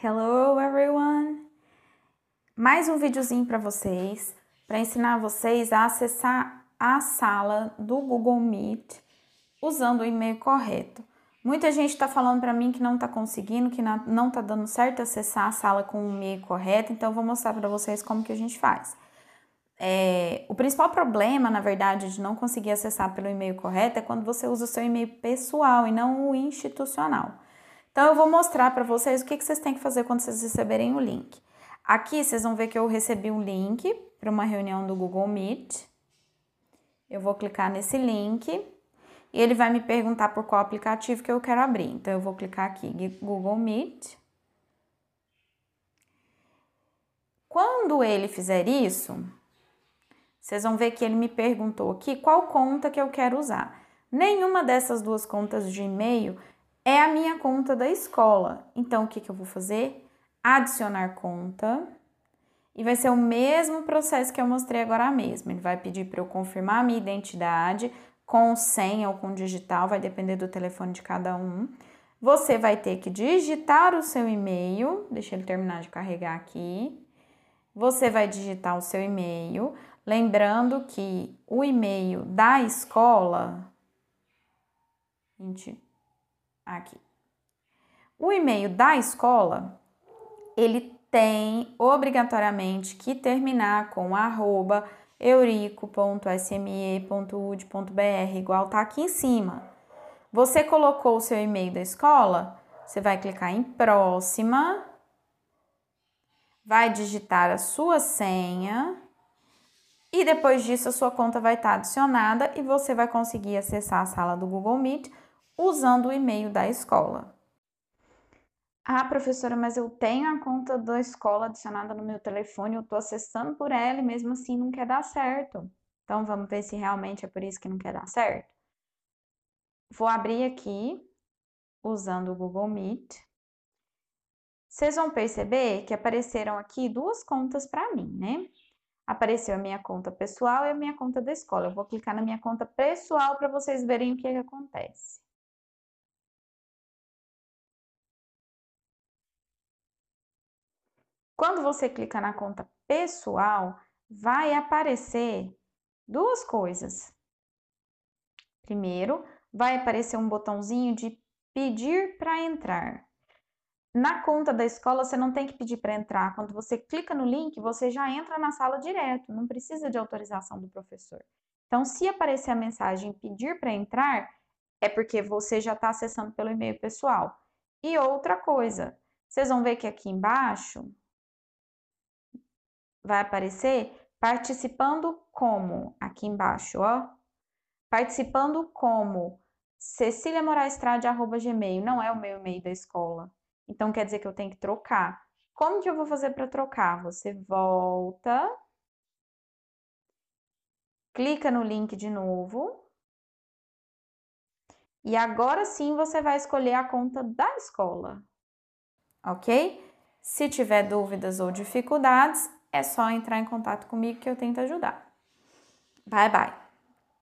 Hello everyone! Mais um videozinho para vocês, para ensinar vocês a acessar a sala do Google Meet usando o e-mail correto. Muita gente está falando para mim que não está conseguindo, que não está dando certo acessar a sala com o e-mail correto, então eu vou mostrar para vocês como que a gente faz. É, o principal problema, na verdade, de não conseguir acessar pelo e-mail correto é quando você usa o seu e-mail pessoal e não o institucional. Então, eu vou mostrar para vocês o que, que vocês têm que fazer quando vocês receberem o link. Aqui, vocês vão ver que eu recebi um link para uma reunião do Google Meet. Eu vou clicar nesse link e ele vai me perguntar por qual aplicativo que eu quero abrir. Então, eu vou clicar aqui, Google Meet. Quando ele fizer isso, vocês vão ver que ele me perguntou aqui qual conta que eu quero usar. Nenhuma dessas duas contas de e-mail é a minha conta da escola. Então, o que, que eu vou fazer? Adicionar conta. E vai ser o mesmo processo que eu mostrei agora mesmo. Ele vai pedir para eu confirmar a minha identidade com senha ou com digital, vai depender do telefone de cada um. Você vai ter que digitar o seu e-mail, deixa ele terminar de carregar aqui. Você vai digitar o seu e-mail, lembrando que o e-mail da escola, gente, aqui. O e-mail da escola, ele tem obrigatoriamente que terminar com arroba eurico.sme.ud.br, igual tá aqui em cima. Você colocou o seu e-mail da escola, você vai clicar em próxima, vai digitar a sua senha e depois disso a sua conta vai estar adicionada e você vai conseguir acessar a sala do Google Meet usando o e-mail da escola. Ah, professora, mas eu tenho a conta da escola adicionada no meu telefone, eu estou acessando por ela e mesmo assim não quer dar certo. Então vamos ver se realmente é por isso que não quer dar certo. Vou abrir aqui usando o Google Meet. Vocês vão perceber que apareceram aqui duas contas para mim, né? Apareceu a minha conta pessoal e a minha conta da escola. Eu vou clicar na minha conta pessoal para vocês verem o que, que acontece. Quando você clica na conta pessoal, vai aparecer duas coisas. Primeiro, vai aparecer um botãozinho de pedir para entrar. Na conta da escola, você não tem que pedir para entrar. Quando você clica no link, você já entra na sala direto, não precisa de autorização do professor. Então, se aparecer a mensagem pedir para entrar, é porque você já está acessando pelo e-mail pessoal. E outra coisa, vocês vão ver que aqui embaixo vai aparecer participando como, aqui embaixo, ó. Participando como Cecília gmail, não é o meu e-mail da escola. Então, quer dizer que eu tenho que trocar. Como que eu vou fazer para trocar? Você volta, clica no link de novo, e agora sim você vai escolher a conta da escola, ok? Se tiver dúvidas ou dificuldades, é só entrar em contato comigo que eu tento ajudar. Bye, bye!